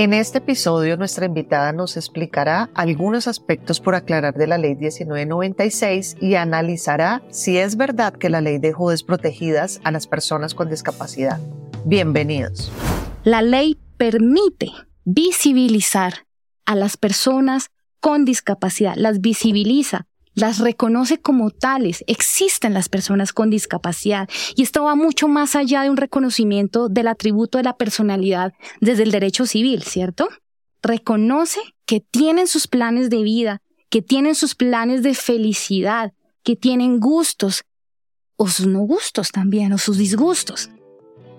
En este episodio nuestra invitada nos explicará algunos aspectos por aclarar de la ley 1996 y analizará si es verdad que la ley dejó desprotegidas a las personas con discapacidad. Bienvenidos. La ley permite visibilizar a las personas con discapacidad, las visibiliza, las reconoce como tales. Existen las personas con discapacidad y esto va mucho más allá de un reconocimiento del atributo de la personalidad desde el derecho civil, ¿cierto? Reconoce que tienen sus planes de vida, que tienen sus planes de felicidad, que tienen gustos o sus no gustos también o sus disgustos.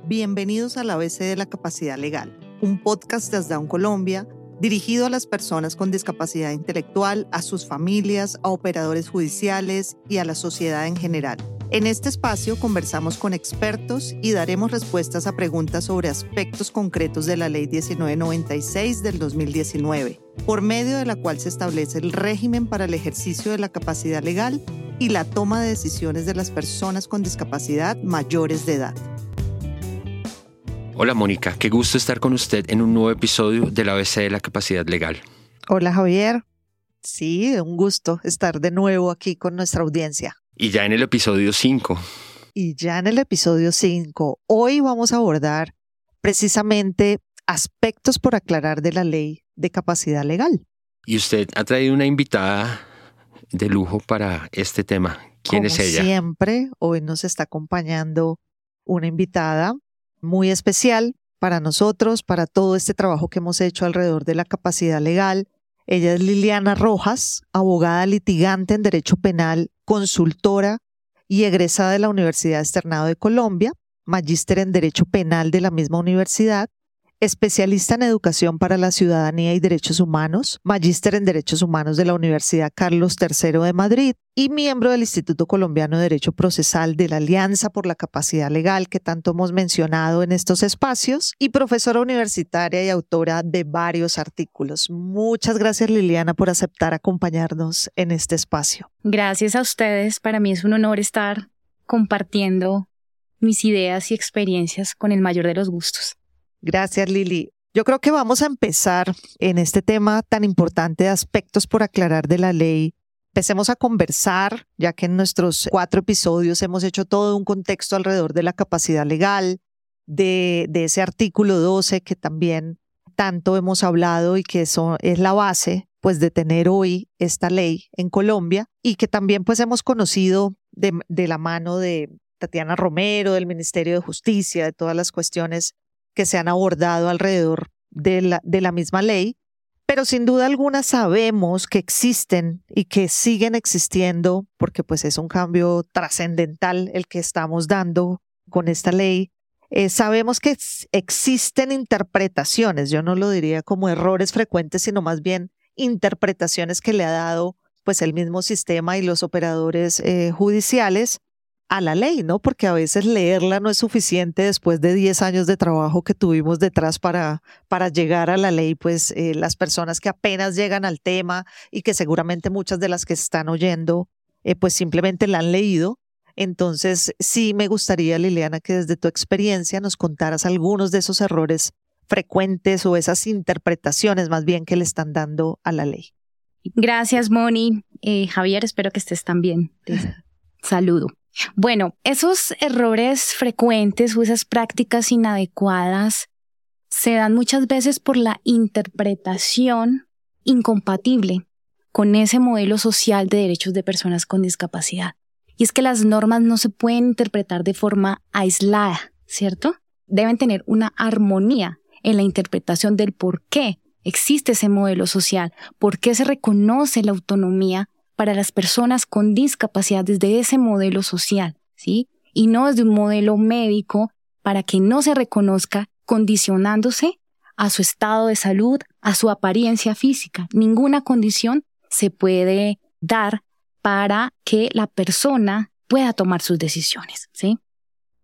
Bienvenidos a la ABC de la Capacidad Legal, un podcast desde Down Colombia dirigido a las personas con discapacidad intelectual, a sus familias, a operadores judiciales y a la sociedad en general. En este espacio conversamos con expertos y daremos respuestas a preguntas sobre aspectos concretos de la Ley 1996 del 2019, por medio de la cual se establece el régimen para el ejercicio de la capacidad legal y la toma de decisiones de las personas con discapacidad mayores de edad. Hola Mónica, qué gusto estar con usted en un nuevo episodio de la ABC de la Capacidad Legal. Hola Javier, sí, un gusto estar de nuevo aquí con nuestra audiencia. Y ya en el episodio 5. Y ya en el episodio 5, hoy vamos a abordar precisamente aspectos por aclarar de la ley de capacidad legal. Y usted ha traído una invitada de lujo para este tema. ¿Quién es ella? Siempre, hoy nos está acompañando una invitada muy especial para nosotros, para todo este trabajo que hemos hecho alrededor de la capacidad legal. Ella es Liliana Rojas, abogada litigante en Derecho Penal, consultora y egresada de la Universidad Externado de Colombia, magíster en Derecho Penal de la misma universidad, especialista en educación para la ciudadanía y derechos humanos, magíster en derechos humanos de la Universidad Carlos III de Madrid y miembro del Instituto Colombiano de Derecho Procesal de la Alianza por la Capacidad Legal que tanto hemos mencionado en estos espacios y profesora universitaria y autora de varios artículos. Muchas gracias Liliana por aceptar acompañarnos en este espacio. Gracias a ustedes, para mí es un honor estar compartiendo mis ideas y experiencias con el mayor de los gustos. Gracias, Lili. Yo creo que vamos a empezar en este tema tan importante de aspectos por aclarar de la ley. Empecemos a conversar, ya que en nuestros cuatro episodios hemos hecho todo un contexto alrededor de la capacidad legal, de, ese artículo 12 que también tanto hemos hablado y que eso es la base pues de tener hoy esta ley en Colombia y que también pues hemos conocido de la mano de Tatiana Romero, del Ministerio de Justicia, de todas las cuestiones que se han abordado alrededor de la, misma ley, pero sin duda alguna sabemos que existen y que siguen existiendo, porque pues es un cambio trascendental el que estamos dando con esta ley. Eh, sabemos que existen interpretaciones, yo no lo diría como errores frecuentes, sino más bien interpretaciones que le ha dado pues el mismo sistema y los operadores eh, judiciales a la ley, ¿no? Porque a veces leerla no es suficiente después de 10 años de trabajo que tuvimos detrás para, para llegar a la ley, pues eh, las personas que apenas llegan al tema y que seguramente muchas de las que están oyendo, eh, pues simplemente la han leído. Entonces, sí me gustaría, Liliana, que desde tu experiencia nos contaras algunos de esos errores frecuentes o esas interpretaciones más bien que le están dando a la ley. Gracias, Moni. Eh, Javier, espero que estés también. saludo. Bueno, esos errores frecuentes o esas prácticas inadecuadas se dan muchas veces por la interpretación incompatible con ese modelo social de derechos de personas con discapacidad. Y es que las normas no se pueden interpretar de forma aislada, ¿cierto? Deben tener una armonía en la interpretación del por qué existe ese modelo social, por qué se reconoce la autonomía para las personas con discapacidad desde ese modelo social, ¿sí? Y no desde un modelo médico para que no se reconozca condicionándose a su estado de salud, a su apariencia física. Ninguna condición se puede dar para que la persona pueda tomar sus decisiones, ¿sí?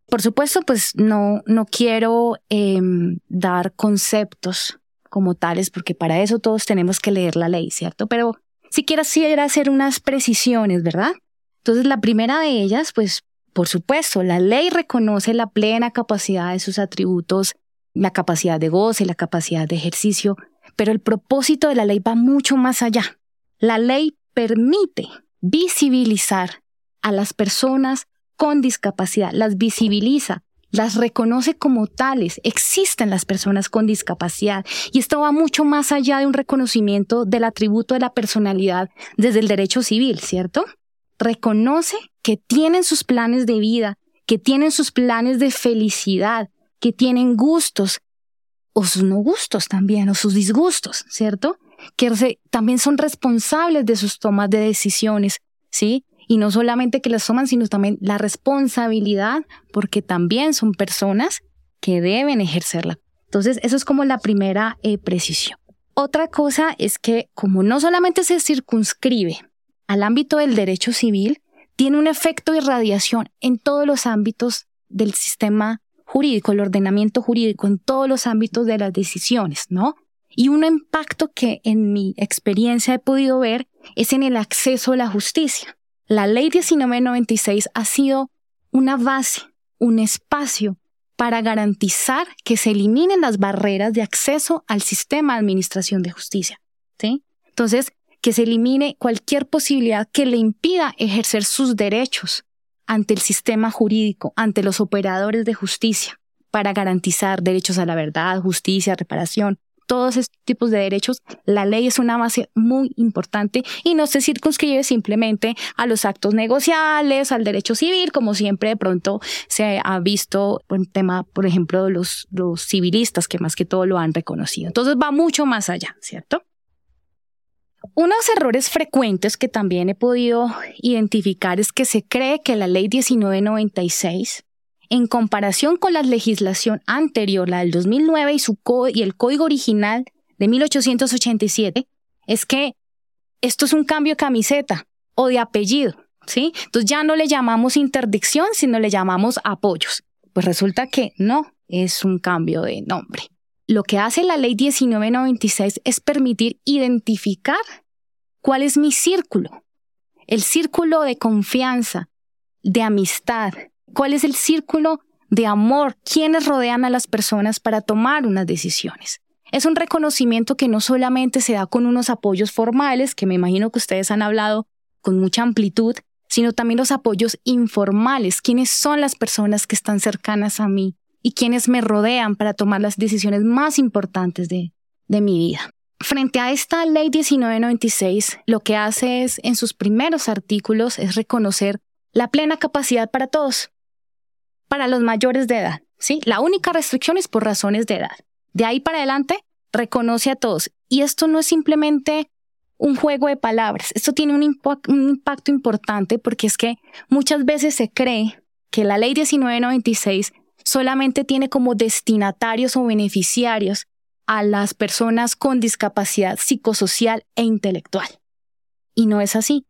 Por supuesto, pues no, no quiero em, dar conceptos como tales, porque para eso todos tenemos que leer la ley, ¿cierto? Pero si quisiera hacer unas precisiones, ¿verdad? Entonces, la primera de ellas, pues, por supuesto, la ley reconoce la plena capacidad de sus atributos la capacidad de goce, la capacidad de ejercicio, pero el propósito de la ley va mucho más allá. La ley permite visibilizar a las personas con discapacidad, las visibiliza, las reconoce como tales. Existen las personas con discapacidad y esto va mucho más allá de un reconocimiento del atributo de la personalidad desde el derecho civil, ¿cierto? Reconoce que tienen sus planes de vida, que tienen sus planes de felicidad, que tienen gustos o sus no gustos también, o sus disgustos, ¿cierto? Que también son responsables de sus tomas de decisiones, ¿sí? Y no solamente que las toman, sino también la responsabilidad, porque también son personas que deben ejercerla. Entonces, eso es como la primera eh, precisión. Otra cosa es que como no solamente se circunscribe al ámbito del derecho civil, tiene un efecto de irradiación en todos los ámbitos del sistema jurídico, el ordenamiento jurídico, en todos los ámbitos de las decisiones, ¿no? Y un impacto que en mi experiencia he podido ver es en el acceso a la justicia. La ley 1996 ha sido una base, un espacio para garantizar que se eliminen las barreras de acceso al sistema de administración de justicia. ¿sí? Entonces, que se elimine cualquier posibilidad que le impida ejercer sus derechos ante el sistema jurídico, ante los operadores de justicia, para garantizar derechos a la verdad, justicia, reparación, todos estos tipos de derechos, la ley es una base muy importante y no se circunscribe simplemente a los actos negociales, al derecho civil, como siempre de pronto se ha visto en tema, por ejemplo, los, los civilistas que más que todo lo han reconocido. Entonces va mucho más allá, ¿cierto? Unos errores frecuentes que también he podido identificar es que se cree que la ley 1996 en comparación con la legislación anterior, la del 2009 y, su el código original de 1887, es que esto es un cambio de camiseta o de apellido, ¿sí? Entonces ya no le llamamos interdicción, sino le llamamos apoyos. Pues resulta que no, es un cambio de nombre. Lo que hace la ley 1996 es permitir identificar cuál es mi círculo, el círculo de confianza, de amistad, ¿Cuál es el círculo de amor? ¿Quiénes rodean a las personas para tomar unas decisiones? Es un reconocimiento que no solamente se da con unos apoyos formales, que me imagino que ustedes han hablado con mucha amplitud, sino también los apoyos informales. ¿Quiénes son las personas que están cercanas a mí y quienes me rodean para tomar las decisiones más importantes de, mi vida? Frente a esta ley 1996, lo que hace es, en sus primeros artículos, es reconocer la plena capacidad para todos para los mayores de edad, ¿sí? La única restricción es por razones de edad. De ahí para adelante, reconoce a todos. Y esto no es simplemente un juego de palabras, esto tiene un, un impacto importante porque es que muchas veces se cree que la ley 1996 solamente tiene como destinatarios o beneficiarios a las personas con discapacidad psicosocial e intelectual. Y no es así.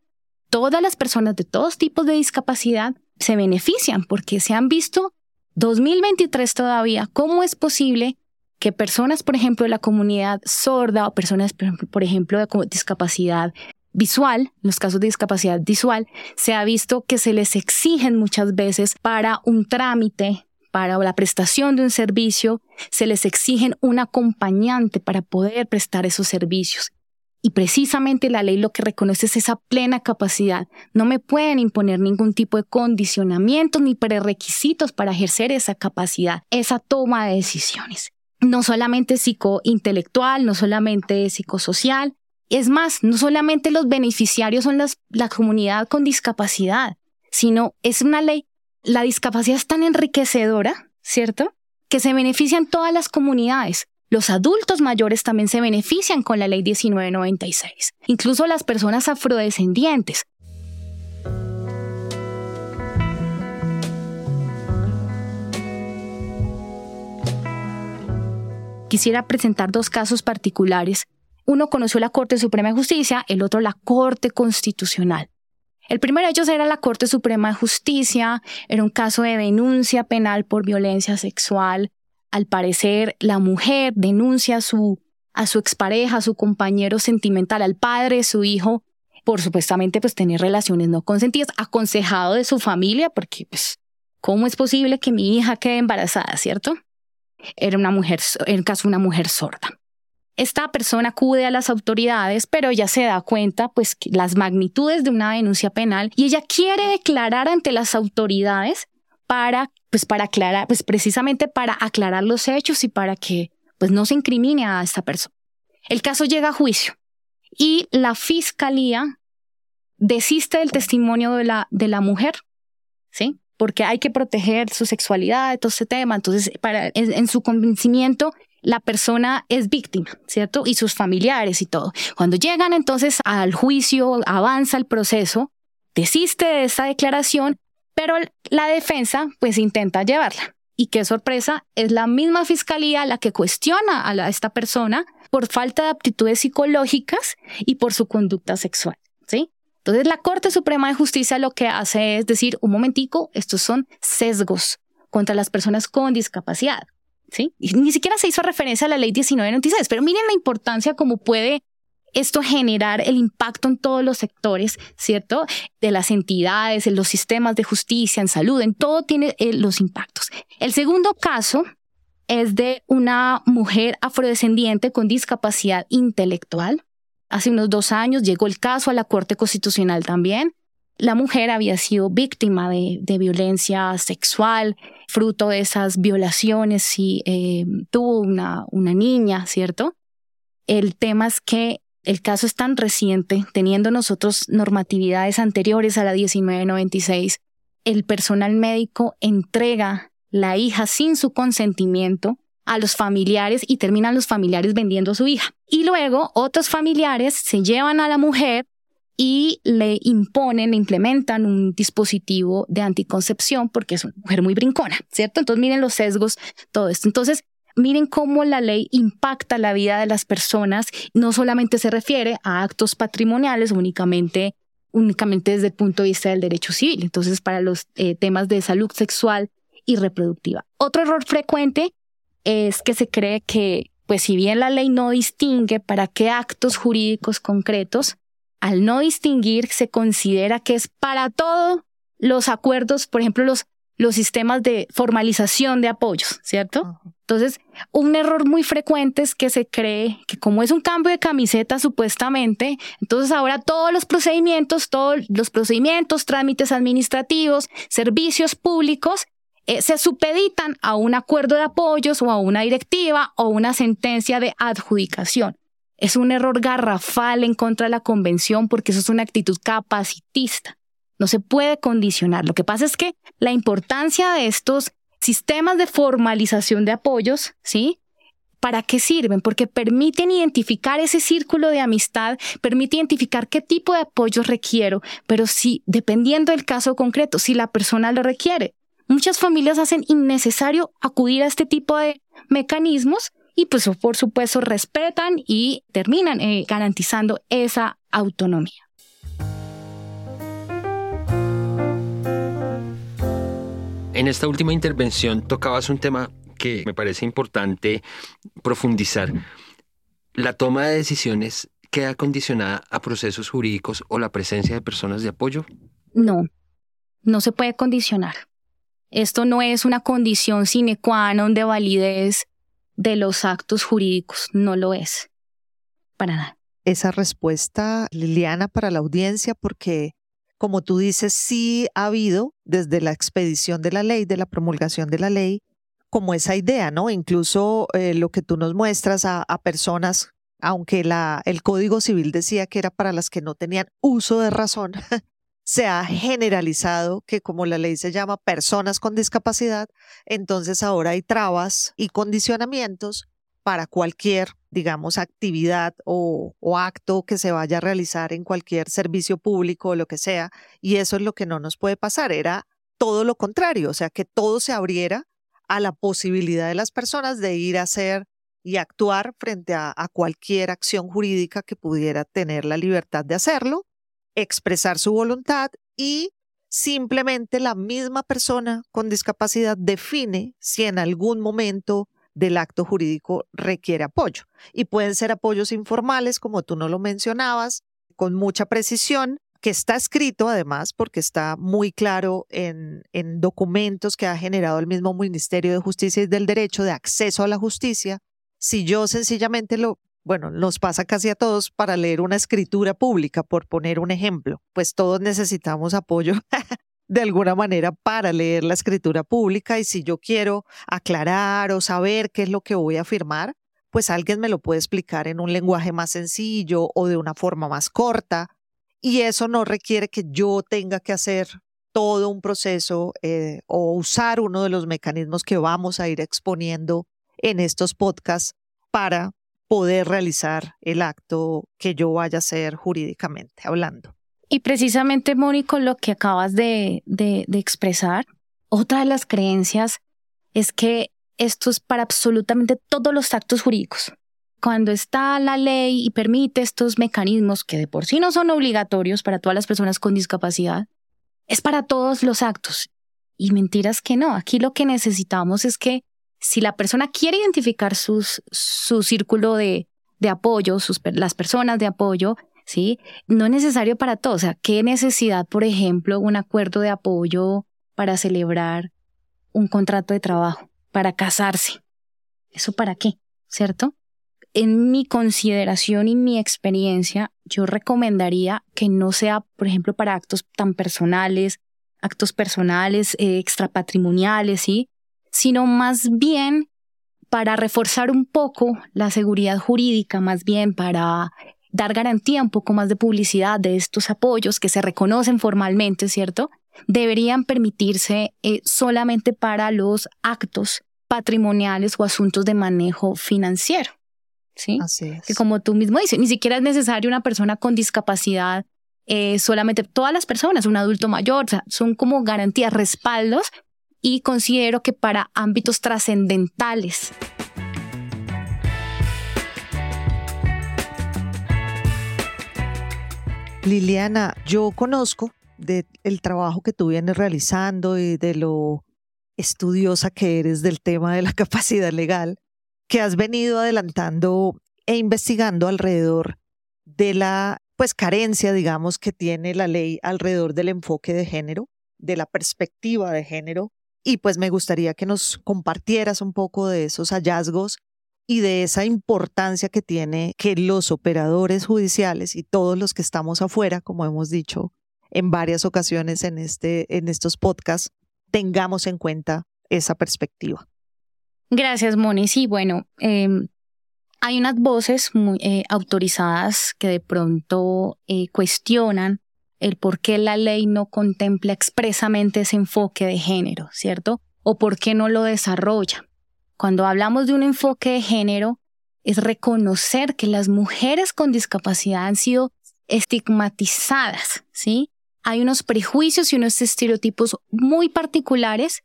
Todas las personas de todos tipos de discapacidad se benefician porque se han visto 2023 todavía cómo es posible que personas, por ejemplo, de la comunidad sorda o personas, por ejemplo, de discapacidad visual, los casos de discapacidad visual, se ha visto que se les exigen muchas veces para un trámite, para la prestación de un servicio, se les exigen un acompañante para poder prestar esos servicios. Y precisamente la ley lo que reconoce es esa plena capacidad. No me pueden imponer ningún tipo de condicionamientos ni prerequisitos para ejercer esa capacidad, esa toma de decisiones. No solamente psicointelectual, no solamente psicosocial. Es más, no solamente los beneficiarios son la comunidad con discapacidad, sino es una ley. La discapacidad es tan enriquecedora, ¿cierto? Que se benefician todas las comunidades. Los adultos mayores también se benefician con la ley 1996, incluso las personas afrodescendientes. Quisiera presentar dos casos particulares. Uno conoció la Corte Suprema de Justicia, el otro la Corte Constitucional. El primero de ellos era la Corte Suprema de Justicia, era un caso de denuncia penal por violencia sexual al parecer la mujer denuncia a su, a su expareja, a su compañero sentimental, al padre su hijo, por supuestamente pues tener relaciones no consentidas, aconsejado de su familia, porque pues, ¿cómo es posible que mi hija quede embarazada, cierto? era una mujer, en el caso una mujer sorda. Esta persona acude a las autoridades, pero ya se da cuenta, pues, las magnitudes de una denuncia penal y ella quiere declarar ante las autoridades para, pues, para aclarar, pues, precisamente para aclarar los hechos y para que, pues, no se incrimine a esta persona. El caso llega a juicio y la fiscalía desiste del testimonio de la, de la mujer, ¿sí? Porque hay que proteger su sexualidad, todo ese tema. Entonces, para, en, su convencimiento, la persona es víctima, ¿cierto? Y sus familiares y todo. Cuando llegan entonces al juicio, avanza el proceso, desiste de esta declaración, pero la defensa pues intenta llevarla. Y qué sorpresa, es la misma fiscalía la que cuestiona a, esta persona por falta de aptitudes psicológicas y por su conducta sexual, ¿sí? Entonces la Corte Suprema de Justicia lo que hace es decir, un momentico, estos son sesgos contra las personas con discapacidad, ¿sí? Ni siquiera se hizo referencia a la ley 1996, pero miren la importancia como puede esto generar el impacto en todos los sectores, ¿cierto? De las entidades, en los sistemas de justicia, en salud, en todo tiene eh, los impactos. El segundo caso es de una mujer afrodescendiente con discapacidad intelectual. Hace unos dos años llegó el caso a la Corte Constitucional también. La mujer había sido víctima de, violencia sexual, fruto de esas violaciones y eh, tuvo una, una niña, ¿cierto? El tema es que el caso es tan reciente, teniendo nosotros normatividades anteriores a la 1996, el personal médico entrega la hija sin su consentimiento a los familiares y terminan los familiares vendiendo a su hija. Y luego otros familiares se llevan a la mujer y le imponen, le implementan un dispositivo de anticoncepción porque es una mujer muy brincona, ¿cierto? Entonces miren los sesgos, todo esto. Entonces, miren cómo la ley impacta la vida de las personas, no solamente se refiere a actos patrimoniales únicamente únicamente desde el punto de vista del derecho civil, entonces para los eh, temas de salud sexual y reproductiva. Otro error frecuente es que se cree que, pues si bien la ley no distingue para qué actos jurídicos concretos, al no distinguir se considera que es para todos los acuerdos, por ejemplo, los los sistemas de formalización de apoyos, ¿cierto? Entonces, un error muy frecuente es que se cree que como es un cambio de camiseta supuestamente, entonces ahora todos los procedimientos, todos los procedimientos, trámites administrativos, servicios públicos, eh, se supeditan a un acuerdo de apoyos o a una directiva o una sentencia de adjudicación. Es un error garrafal en contra de la convención porque eso es una actitud capacitista no se puede condicionar. Lo que pasa es que la importancia de estos sistemas de formalización de apoyos, ¿sí? ¿Para qué sirven? Porque permiten identificar ese círculo de amistad, permite identificar qué tipo de apoyo requiero, pero si, dependiendo del caso concreto, si la persona lo requiere. Muchas familias hacen innecesario acudir a este tipo de mecanismos y pues por supuesto respetan y terminan eh, garantizando esa autonomía. En esta última intervención tocabas un tema que me parece importante profundizar. La toma de decisiones queda condicionada a procesos jurídicos o la presencia de personas de apoyo? No, no se puede condicionar. Esto no es una condición sine qua non de validez de los actos jurídicos, no lo es. Para nada. Esa respuesta, Liliana, para la audiencia, porque como tú dices, sí ha habido desde la expedición de la ley, de la promulgación de la ley, como esa idea, ¿no? Incluso eh, lo que tú nos muestras a, personas, aunque el Código Civil decía que era para las que no tenían uso de razón, se ha generalizado que como la ley se llama personas con discapacidad, entonces ahora hay trabas y condicionamientos para cualquier, digamos, actividad o, acto que se vaya a realizar en cualquier servicio público o lo que sea. Y eso es lo que no nos puede pasar. Era todo lo contrario, o sea, que todo se abriera a la posibilidad de las personas de ir a hacer y actuar frente a, a cualquier acción jurídica que pudiera tener la libertad de hacerlo, expresar su voluntad y simplemente la misma persona con discapacidad define si en algún momento del acto jurídico requiere apoyo. Y pueden ser apoyos informales, como tú no lo mencionabas, con mucha precisión, que está escrito además, porque está muy claro en, en documentos que ha generado el mismo Ministerio de Justicia y del Derecho de acceso a la justicia, si yo sencillamente lo, bueno, nos pasa casi a todos para leer una escritura pública, por poner un ejemplo, pues todos necesitamos apoyo de alguna manera para leer la escritura pública y si yo quiero aclarar o saber qué es lo que voy a firmar, pues alguien me lo puede explicar en un lenguaje más sencillo o de una forma más corta y eso no requiere que yo tenga que hacer todo un proceso eh, o usar uno de los mecanismos que vamos a ir exponiendo en estos podcasts para poder realizar el acto que yo vaya a hacer jurídicamente hablando. Y precisamente, Mónico, lo que acabas de, expresar, otra de las creencias es que esto es para absolutamente todos los actos jurídicos. Cuando está la ley y permite estos mecanismos que de por sí no son obligatorios para todas las personas con discapacidad, es para todos los actos. Y mentiras que no. Aquí lo que necesitamos es que si la persona quiere identificar su círculo de, de apoyo, sus, las personas de apoyo, ¿sí? No es necesario para todo. O sea, ¿qué necesidad, por ejemplo, un acuerdo de apoyo para celebrar un contrato de trabajo? para casarse. ¿Eso para qué? ¿Cierto? En mi consideración y mi experiencia, yo recomendaría que no sea, por ejemplo, para actos tan personales, actos personales, eh, extrapatrimoniales, ¿sí? Sino más bien para reforzar un poco la seguridad jurídica, más bien para dar garantía, un poco más de publicidad de estos apoyos que se reconocen formalmente, ¿cierto? Deberían permitirse eh, solamente para los actos patrimoniales o asuntos de manejo financiero. ¿Sí? Así es. Que como tú mismo dices, ni siquiera es necesario una persona con discapacidad, eh, solamente todas las personas, un adulto mayor, o sea, son como garantías, respaldos y considero que para ámbitos trascendentales. Liliana, yo conozco del trabajo que tú vienes realizando y de lo estudiosa que eres del tema de la capacidad legal, que has venido adelantando e investigando alrededor de la pues carencia, digamos, que tiene la ley alrededor del enfoque de género, de la perspectiva de género, y pues me gustaría que nos compartieras un poco de esos hallazgos y de esa importancia que tiene que los operadores judiciales y todos los que estamos afuera, como hemos dicho en varias ocasiones en, este, en estos podcasts, tengamos en cuenta esa perspectiva. Gracias, Moni. Sí, bueno, em, hay unas voces muy eh, autorizadas que de pronto eh, cuestionan el por qué la ley no contempla expresamente ese enfoque de género, ¿cierto? O por qué no lo desarrolla. Cuando hablamos de un enfoque de género, es reconocer que las mujeres con discapacidad han sido estigmatizadas, ¿sí? hay unos prejuicios y unos estereotipos muy particulares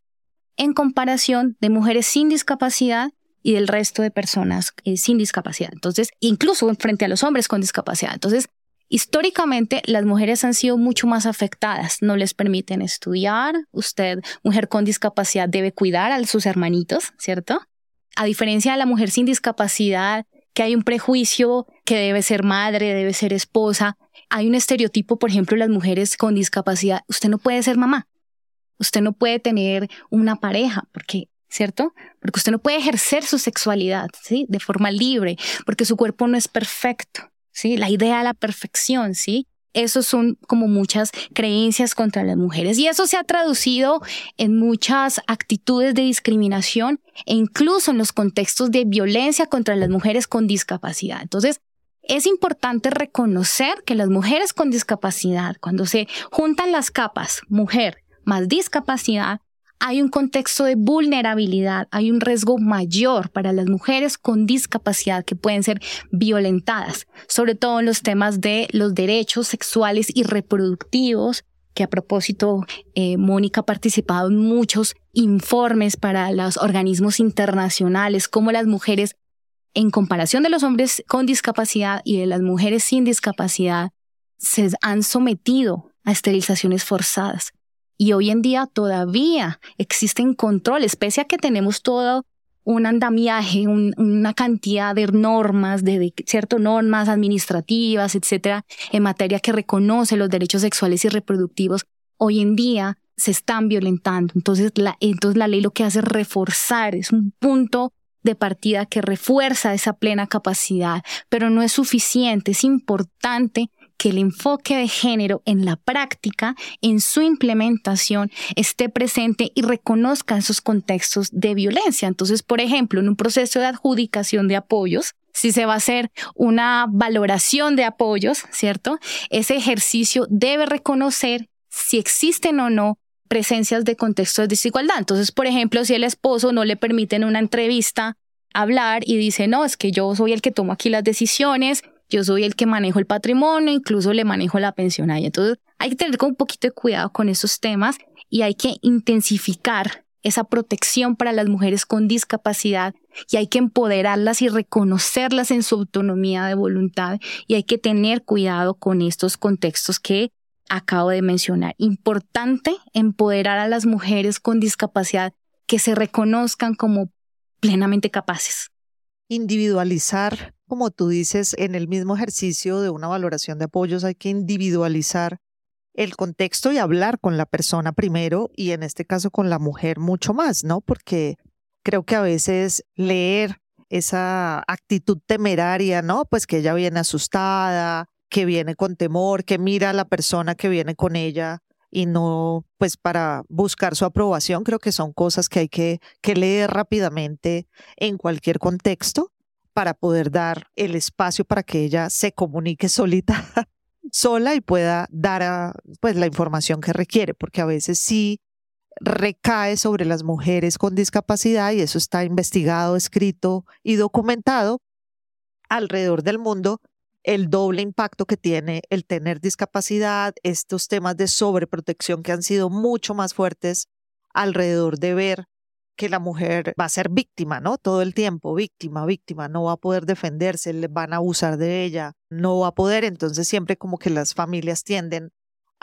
en comparación de mujeres sin discapacidad y del resto de personas eh, sin discapacidad. Entonces, incluso frente a los hombres con discapacidad. Entonces, históricamente las mujeres han sido mucho más afectadas. No les permiten estudiar. Usted, mujer con discapacidad, debe cuidar a sus hermanitos, ¿cierto? A diferencia de la mujer sin discapacidad, que hay un prejuicio que debe ser madre, debe ser esposa, hay un estereotipo, por ejemplo, las mujeres con discapacidad, usted no puede ser mamá, usted no puede tener una pareja, porque ¿cierto? Porque usted no puede ejercer su sexualidad, ¿sí? De forma libre, porque su cuerpo no es perfecto, ¿sí? La idea de la perfección, ¿sí? Esos son como muchas creencias contra las mujeres y eso se ha traducido en muchas actitudes de discriminación e incluso en los contextos de violencia contra las mujeres con discapacidad. Entonces, es importante reconocer que las mujeres con discapacidad, cuando se juntan las capas mujer más discapacidad, hay un contexto de vulnerabilidad, hay un riesgo mayor para las mujeres con discapacidad que pueden ser violentadas, sobre todo en los temas de los derechos sexuales y reproductivos, que a propósito, eh, Mónica ha participado en muchos informes para los organismos internacionales, cómo las mujeres en comparación de los hombres con discapacidad y de las mujeres sin discapacidad, se han sometido a esterilizaciones forzadas. Y hoy en día todavía existen controles, pese a que tenemos todo un andamiaje, una cantidad de normas, de, de ciertas normas administrativas, etcétera, en materia que reconoce los derechos sexuales y reproductivos, hoy en día se están violentando. Entonces la, entonces la ley lo que hace es reforzar, es un punto de partida que refuerza esa plena capacidad, pero no es suficiente, es importante que el enfoque de género en la práctica, en su implementación, esté presente y reconozca esos contextos de violencia. Entonces, por ejemplo, en un proceso de adjudicación de apoyos, si se va a hacer una valoración de apoyos, ¿cierto? Ese ejercicio debe reconocer si existen o no presencias de contextos de desigualdad. Entonces, por ejemplo, si el esposo no le permite en una entrevista hablar y dice, no, es que yo soy el que tomo aquí las decisiones, yo soy el que manejo el patrimonio, incluso le manejo la pensión ahí. Entonces, hay que tener un poquito de cuidado con esos temas y hay que intensificar esa protección para las mujeres con discapacidad y hay que empoderarlas y reconocerlas en su autonomía de voluntad y hay que tener cuidado con estos contextos que acabo de mencionar. Importante empoderar a las mujeres con discapacidad que se reconozcan como plenamente capaces. Individualizar, como tú dices, en el mismo ejercicio de una valoración de apoyos hay que individualizar el contexto y hablar con la persona primero y en este caso con la mujer mucho más, ¿no? Porque creo que a veces leer esa actitud temeraria, ¿no? Pues que ella viene asustada, que viene con temor, que mira a la persona que viene con ella y no, pues para buscar su aprobación, creo que son cosas que hay que, que leer rápidamente en cualquier contexto para poder dar el espacio para que ella se comunique solita, sola y pueda dar pues la información que requiere, porque a veces sí recae sobre las mujeres con discapacidad y eso está investigado, escrito y documentado alrededor del mundo el doble impacto que tiene el tener discapacidad, estos temas de sobreprotección que han sido mucho más fuertes alrededor de ver que la mujer va a ser víctima, ¿no? Todo el tiempo, víctima, víctima, no va a poder defenderse, le van a abusar de ella, no va a poder, entonces siempre como que las familias tienden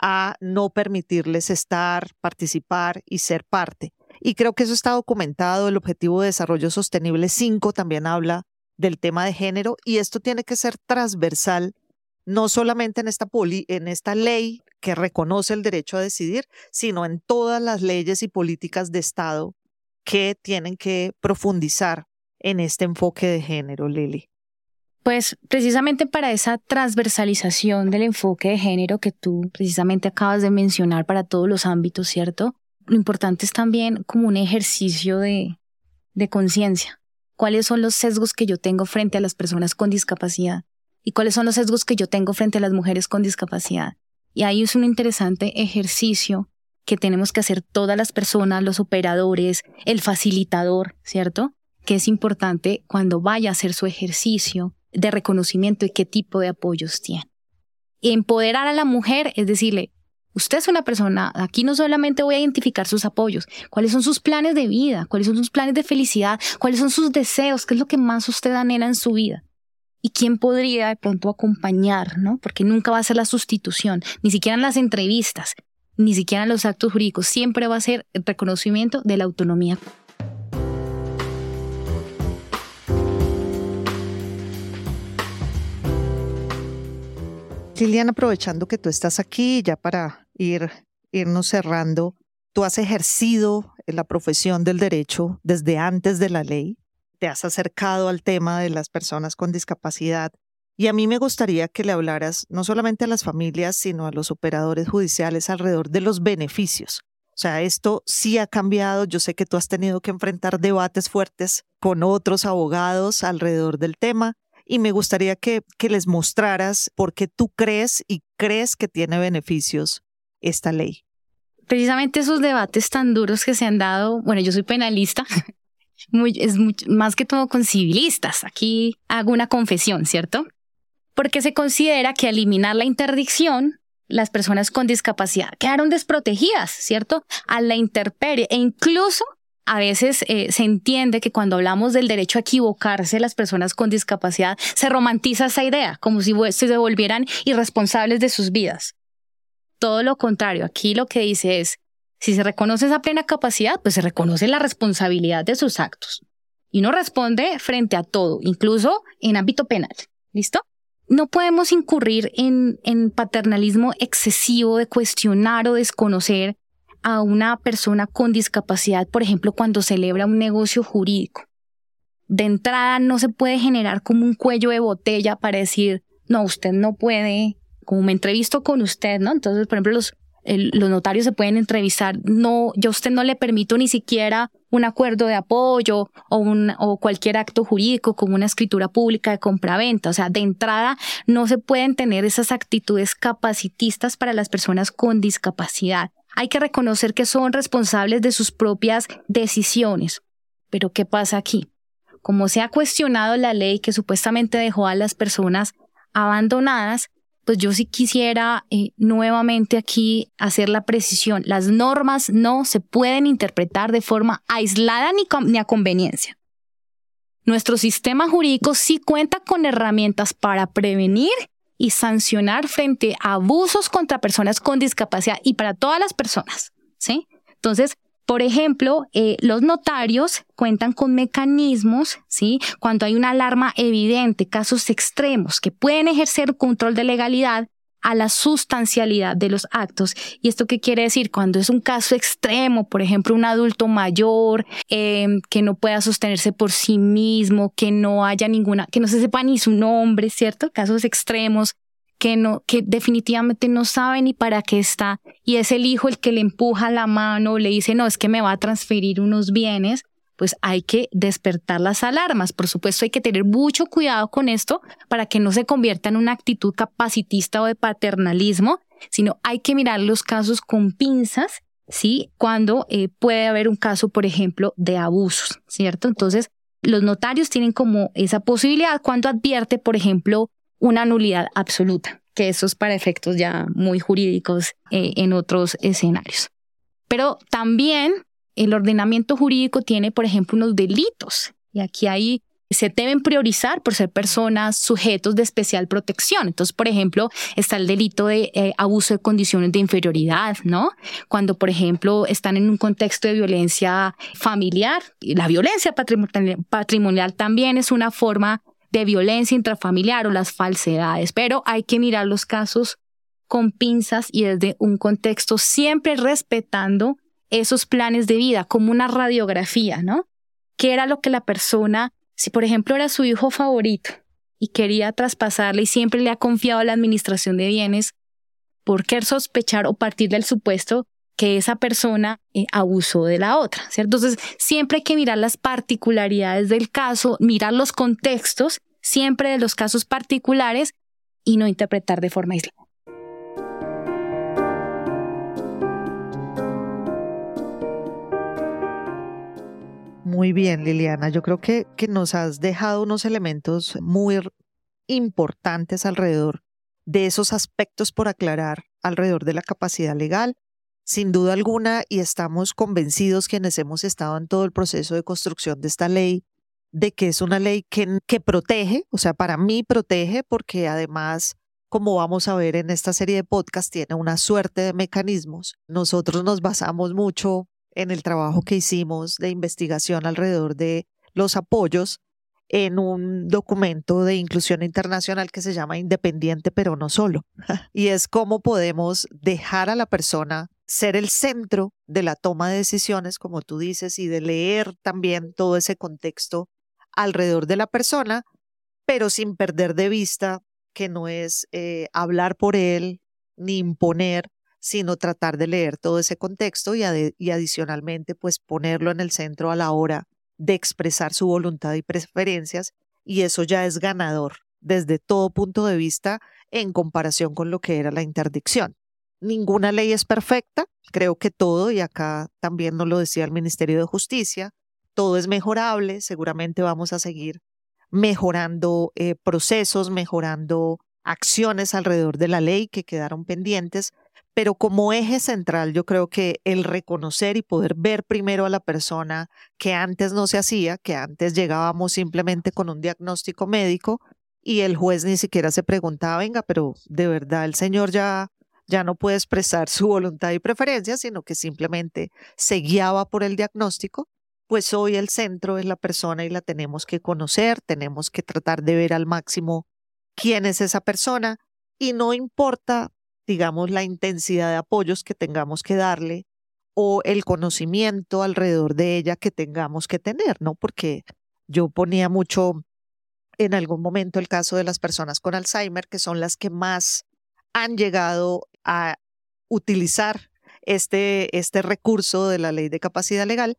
a no permitirles estar, participar y ser parte. Y creo que eso está documentado, el Objetivo de Desarrollo Sostenible 5 también habla del tema de género y esto tiene que ser transversal, no solamente en esta, en esta ley que reconoce el derecho a decidir, sino en todas las leyes y políticas de Estado que tienen que profundizar en este enfoque de género, Lili. Pues precisamente para esa transversalización del enfoque de género que tú precisamente acabas de mencionar para todos los ámbitos, ¿cierto? Lo importante es también como un ejercicio de, de conciencia, cuáles son los sesgos que yo tengo frente a las personas con discapacidad y cuáles son los sesgos que yo tengo frente a las mujeres con discapacidad. Y ahí es un interesante ejercicio que tenemos que hacer todas las personas, los operadores, el facilitador, ¿cierto? Que es importante cuando vaya a hacer su ejercicio de reconocimiento y qué tipo de apoyos tiene. Empoderar a la mujer es decirle, Usted es una persona, aquí no solamente voy a identificar sus apoyos, cuáles son sus planes de vida, cuáles son sus planes de felicidad, cuáles son sus deseos, qué es lo que más usted anhela en su vida. Y quién podría de pronto acompañar, ¿no? Porque nunca va a ser la sustitución, ni siquiera en las entrevistas, ni siquiera los actos jurídicos, siempre va a ser el reconocimiento de la autonomía. Lilian, aprovechando que tú estás aquí, ya para ir, irnos cerrando, tú has ejercido la profesión del derecho desde antes de la ley, te has acercado al tema de las personas con discapacidad y a mí me gustaría que le hablaras no solamente a las familias, sino a los operadores judiciales alrededor de los beneficios. O sea, esto sí ha cambiado. Yo sé que tú has tenido que enfrentar debates fuertes con otros abogados alrededor del tema y me gustaría que, les mostraras por qué tú crees y crees que tiene beneficios esta ley. Precisamente esos debates tan duros que se han dado, bueno, yo soy penalista, es más que todo con civilistas. Aquí hago una confesión, ¿cierto? Porque se considera que eliminar la interdicción, las personas con discapacidad quedaron desprotegidas, ¿cierto? A la intemperie e incluso a veces eh, se entiende que cuando hablamos del derecho a equivocarse, las personas con discapacidad, se romantiza esa idea, como si se volvieran irresponsables de sus vidas. Todo lo contrario, aquí lo que dice es, si se reconoce esa plena capacidad, pues se reconoce la responsabilidad de sus actos. y no responde frente a todo, incluso en ámbito penal. ¿Listo? No podemos incurrir en, paternalismo excesivo de cuestionar o desconocer a una persona con discapacidad, por ejemplo, cuando celebra un negocio jurídico. De entrada no se puede generar como un cuello de botella para decir, no, usted no puede, como me entrevisto con usted, ¿no? Entonces, por ejemplo, los, los notarios se pueden entrevistar, no, yo a usted no le permito ni siquiera un acuerdo de apoyo o, un, o cualquier acto jurídico como una escritura pública de compraventa. O sea, de entrada no se pueden tener esas actitudes capacitistas para las personas con discapacidad. Hay que reconocer que son responsables de sus propias decisiones. Pero ¿qué pasa aquí? Como se ha cuestionado la ley que supuestamente dejó a las personas abandonadas, pues yo sí quisiera eh, nuevamente aquí hacer la precisión. Las normas no se pueden interpretar de forma aislada ni, ni a conveniencia. Nuestro sistema jurídico sí cuenta con herramientas para prevenir y sancionar frente a abusos contra personas con discapacidad y para todas las personas, ¿sí? Entonces, por ejemplo, eh, los notarios cuentan con mecanismos, ¿sí? Cuando hay una alarma evidente, casos extremos que pueden ejercer control de legalidad a la sustancialidad de los actos. ¿Y esto qué quiere decir? Cuando es un caso extremo, por ejemplo, un adulto mayor em, que no pueda sostenerse por sí mismo, que no haya ninguna, que no se sepa ni su nombre, ¿cierto? Casos extremos que no, que definitivamente no sabe ni para qué está, y es el hijo el que le empuja la mano, le dice, no, es que me va a transferir unos bienes, pues hay que despertar las alarmas. Por supuesto, hay que tener mucho cuidado con esto para que no se convierta en una actitud capacitista o de paternalismo, sino hay que mirar los casos con pinzas, ¿sí? Cuando eh, puede haber un caso, por ejemplo, de abusos, ¿cierto? Entonces, los notarios tienen como esa posibilidad cuando advierte, por ejemplo, una nulidad absoluta, que eso es para efectos ya muy jurídicos eh, en otros escenarios. Pero también el ordenamiento jurídico tiene, por ejemplo, unos delitos y aquí ahí se deben priorizar por ser personas sujetos de especial protección. Entonces, por ejemplo, está el delito de eh, abuso de condiciones de inferioridad, ¿no? Cuando, por ejemplo, están en un contexto de violencia familiar. La violencia patrimonial también es una forma de violencia intrafamiliar o las falsedades, pero hay que mirar los casos con pinzas y desde un contexto siempre respetando esos planes de vida como una radiografía, ¿no? ¿Qué era lo que la persona, si por ejemplo era su hijo favorito y quería traspasarle y siempre le ha confiado a la administración de bienes, ¿por qué sospechar o partir del supuesto que esa persona eh, abusó de la otra. ¿cierto? Entonces, siempre hay que mirar las particularidades del caso, mirar los contextos, siempre de los casos particulares y no interpretar de forma aislada. Muy bien, Liliana. Yo creo que, que nos has dejado unos elementos muy importantes alrededor de esos aspectos por aclarar alrededor de la capacidad legal sin duda alguna, y estamos convencidos quienes hemos estado en todo el proceso de construcción de esta ley, de que es una ley que, que protege, o sea, para mí protege porque además como vamos a ver en esta serie de podcast, tiene una suerte de mecanismos. Nosotros nos basamos mucho en el trabajo que hicimos de investigación alrededor de los apoyos en un documento de inclusión internacional que se llama Independiente pero no solo. y es cómo podemos dejar a la persona ser el centro de la toma de decisiones, como tú dices, y de leer también todo ese contexto alrededor de la persona, pero sin perder de vista que no es eh, hablar por él ni imponer, sino tratar de leer todo ese contexto y, y adicionalmente pues ponerlo en el centro a la hora de expresar su voluntad y preferencias y eso ya es ganador desde todo punto de vista en comparación con lo que era la interdicción ninguna ley es perfecta, creo que todo, y acá también nos lo decía el Ministerio de Justicia, todo es mejorable, seguramente vamos a seguir mejorando eh, procesos, mejorando acciones alrededor de la ley que quedaron pendientes, pero como eje central yo creo que el reconocer y poder ver primero a la persona que antes no se hacía, que antes llegábamos simplemente con un diagnóstico médico y el juez ni siquiera se preguntaba, venga, pero de verdad el señor ya ya no puede expresar su voluntad y preferencia, sino que simplemente se guiaba por el diagnóstico. pues hoy el centro es la persona y la tenemos que conocer, tenemos que tratar de ver al máximo quién es esa persona y no importa, digamos, la intensidad de apoyos que tengamos que darle o el conocimiento alrededor de ella que tengamos que tener, ¿no? Porque yo ponía mucho en algún momento el caso de las personas con Alzheimer, que son las que más han llegado a utilizar este, este recurso de la ley de capacidad legal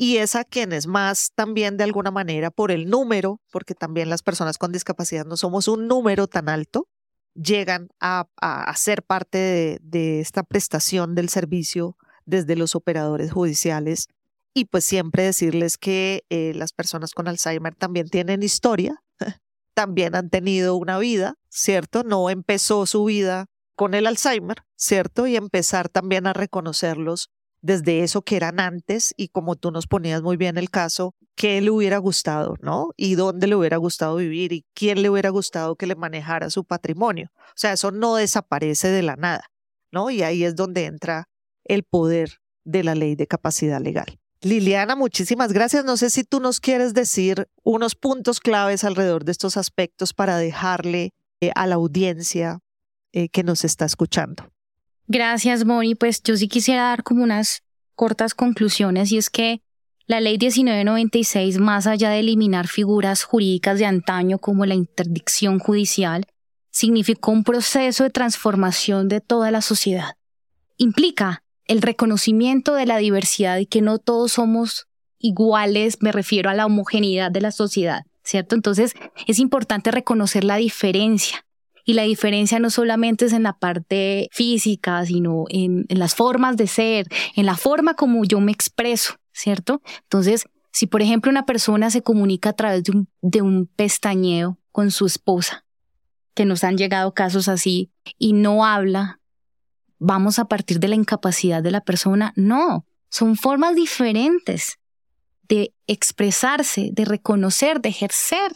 y es a quienes más también de alguna manera por el número, porque también las personas con discapacidad no somos un número tan alto, llegan a, a, ser parte de, esta prestación del servicio desde los operadores judiciales. Y pues siempre decirles que eh, las personas con Alzheimer también tienen historia, también han tenido una vida, ¿cierto? No empezó su vida con el Alzheimer, ¿cierto? Y empezar también a reconocerlos desde eso que eran antes y como tú nos ponías muy bien el caso, qué le hubiera gustado, ¿no? Y dónde le hubiera gustado vivir y quién le hubiera gustado que le manejara su patrimonio. O sea, eso no desaparece de la nada, ¿no? Y ahí es donde entra el poder de la ley de capacidad legal. Liliana, muchísimas gracias. No sé si tú nos quieres decir unos puntos claves alrededor de estos aspectos para dejarle eh, a la audiencia eh, que nos está escuchando. Gracias, Moni. Pues yo sí quisiera dar como unas cortas conclusiones y es que la ley 1996, más allá de eliminar figuras jurídicas de antaño como la interdicción judicial, significó un proceso de transformación de toda la sociedad. Implica el reconocimiento de la diversidad y que no todos somos iguales, me refiero a la homogeneidad de la sociedad, ¿cierto? Entonces es importante reconocer la diferencia y la diferencia no solamente es en la parte física, sino en, las formas de ser, en la forma como yo me expreso, ¿cierto? Entonces, si por ejemplo una persona se comunica a través de un, de un pestañeo con su esposa, que nos han llegado casos así, y no habla, vamos a partir de la incapacidad de la persona. No, son formas diferentes de expresarse, de reconocer, de ejercer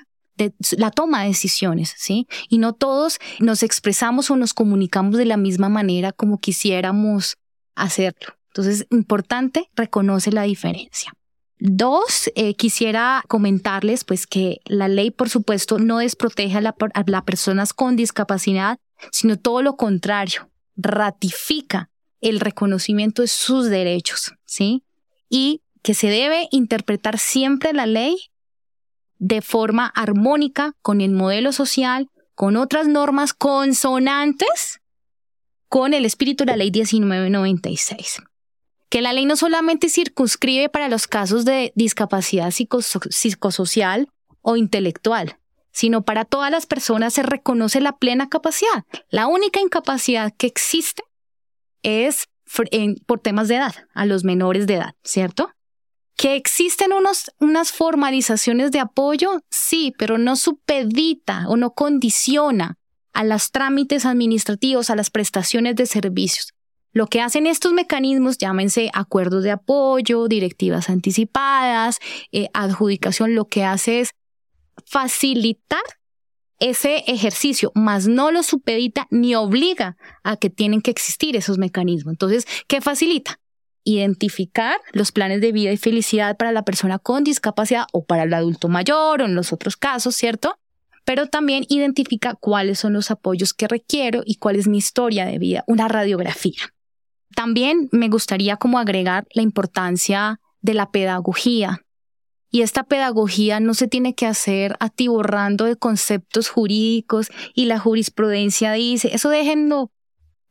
la toma de decisiones, ¿sí? Y no todos nos expresamos o nos comunicamos de la misma manera como quisiéramos hacerlo. Entonces, importante, reconoce la diferencia. Dos, eh, quisiera comentarles pues que la ley, por supuesto, no desprotege a, la, a las personas con discapacidad, sino todo lo contrario, ratifica el reconocimiento de sus derechos, ¿sí? Y que se debe interpretar siempre la ley de forma armónica con el modelo social, con otras normas consonantes con el espíritu de la ley 1996. Que la ley no solamente circunscribe para los casos de discapacidad psicosocial o intelectual, sino para todas las personas se reconoce la plena capacidad. La única incapacidad que existe es por temas de edad, a los menores de edad, ¿cierto? Que existen unos, unas formalizaciones de apoyo, sí, pero no supedita o no condiciona a los trámites administrativos, a las prestaciones de servicios. Lo que hacen estos mecanismos, llámense acuerdos de apoyo, directivas anticipadas, eh, adjudicación, lo que hace es facilitar ese ejercicio, mas no lo supedita ni obliga a que tienen que existir esos mecanismos. Entonces, ¿qué facilita? Identificar los planes de vida y felicidad para la persona con discapacidad o para el adulto mayor o en los otros casos, ¿cierto? Pero también identifica cuáles son los apoyos que requiero y cuál es mi historia de vida, una radiografía. También me gustaría como agregar la importancia de la pedagogía. Y esta pedagogía no se tiene que hacer atiborrando de conceptos jurídicos y la jurisprudencia dice, eso déjenlo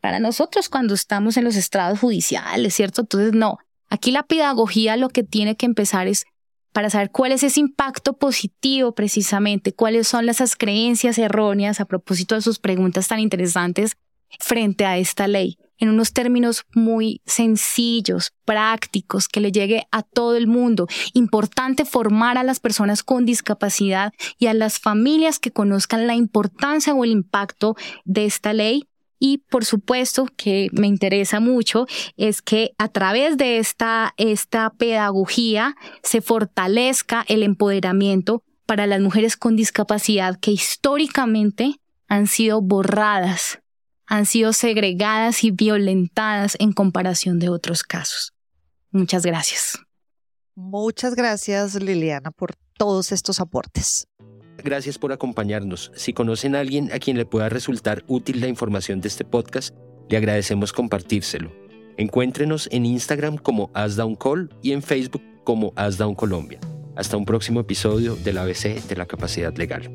para nosotros cuando estamos en los estrados judiciales, ¿cierto? Entonces, no, aquí la pedagogía lo que tiene que empezar es para saber cuál es ese impacto positivo precisamente, cuáles son esas creencias erróneas a propósito de sus preguntas tan interesantes frente a esta ley, en unos términos muy sencillos, prácticos, que le llegue a todo el mundo. Importante formar a las personas con discapacidad y a las familias que conozcan la importancia o el impacto de esta ley y por supuesto que me interesa mucho es que a través de esta, esta pedagogía se fortalezca el empoderamiento para las mujeres con discapacidad que históricamente han sido borradas, han sido segregadas y violentadas en comparación de otros casos. Muchas gracias. Muchas gracias Liliana por todos estos aportes. Gracias por acompañarnos. Si conocen a alguien a quien le pueda resultar útil la información de este podcast, le agradecemos compartírselo. Encuéntrenos en Instagram como AsDownCall y en Facebook como AsDown Colombia. Hasta un próximo episodio del ABC de la capacidad legal.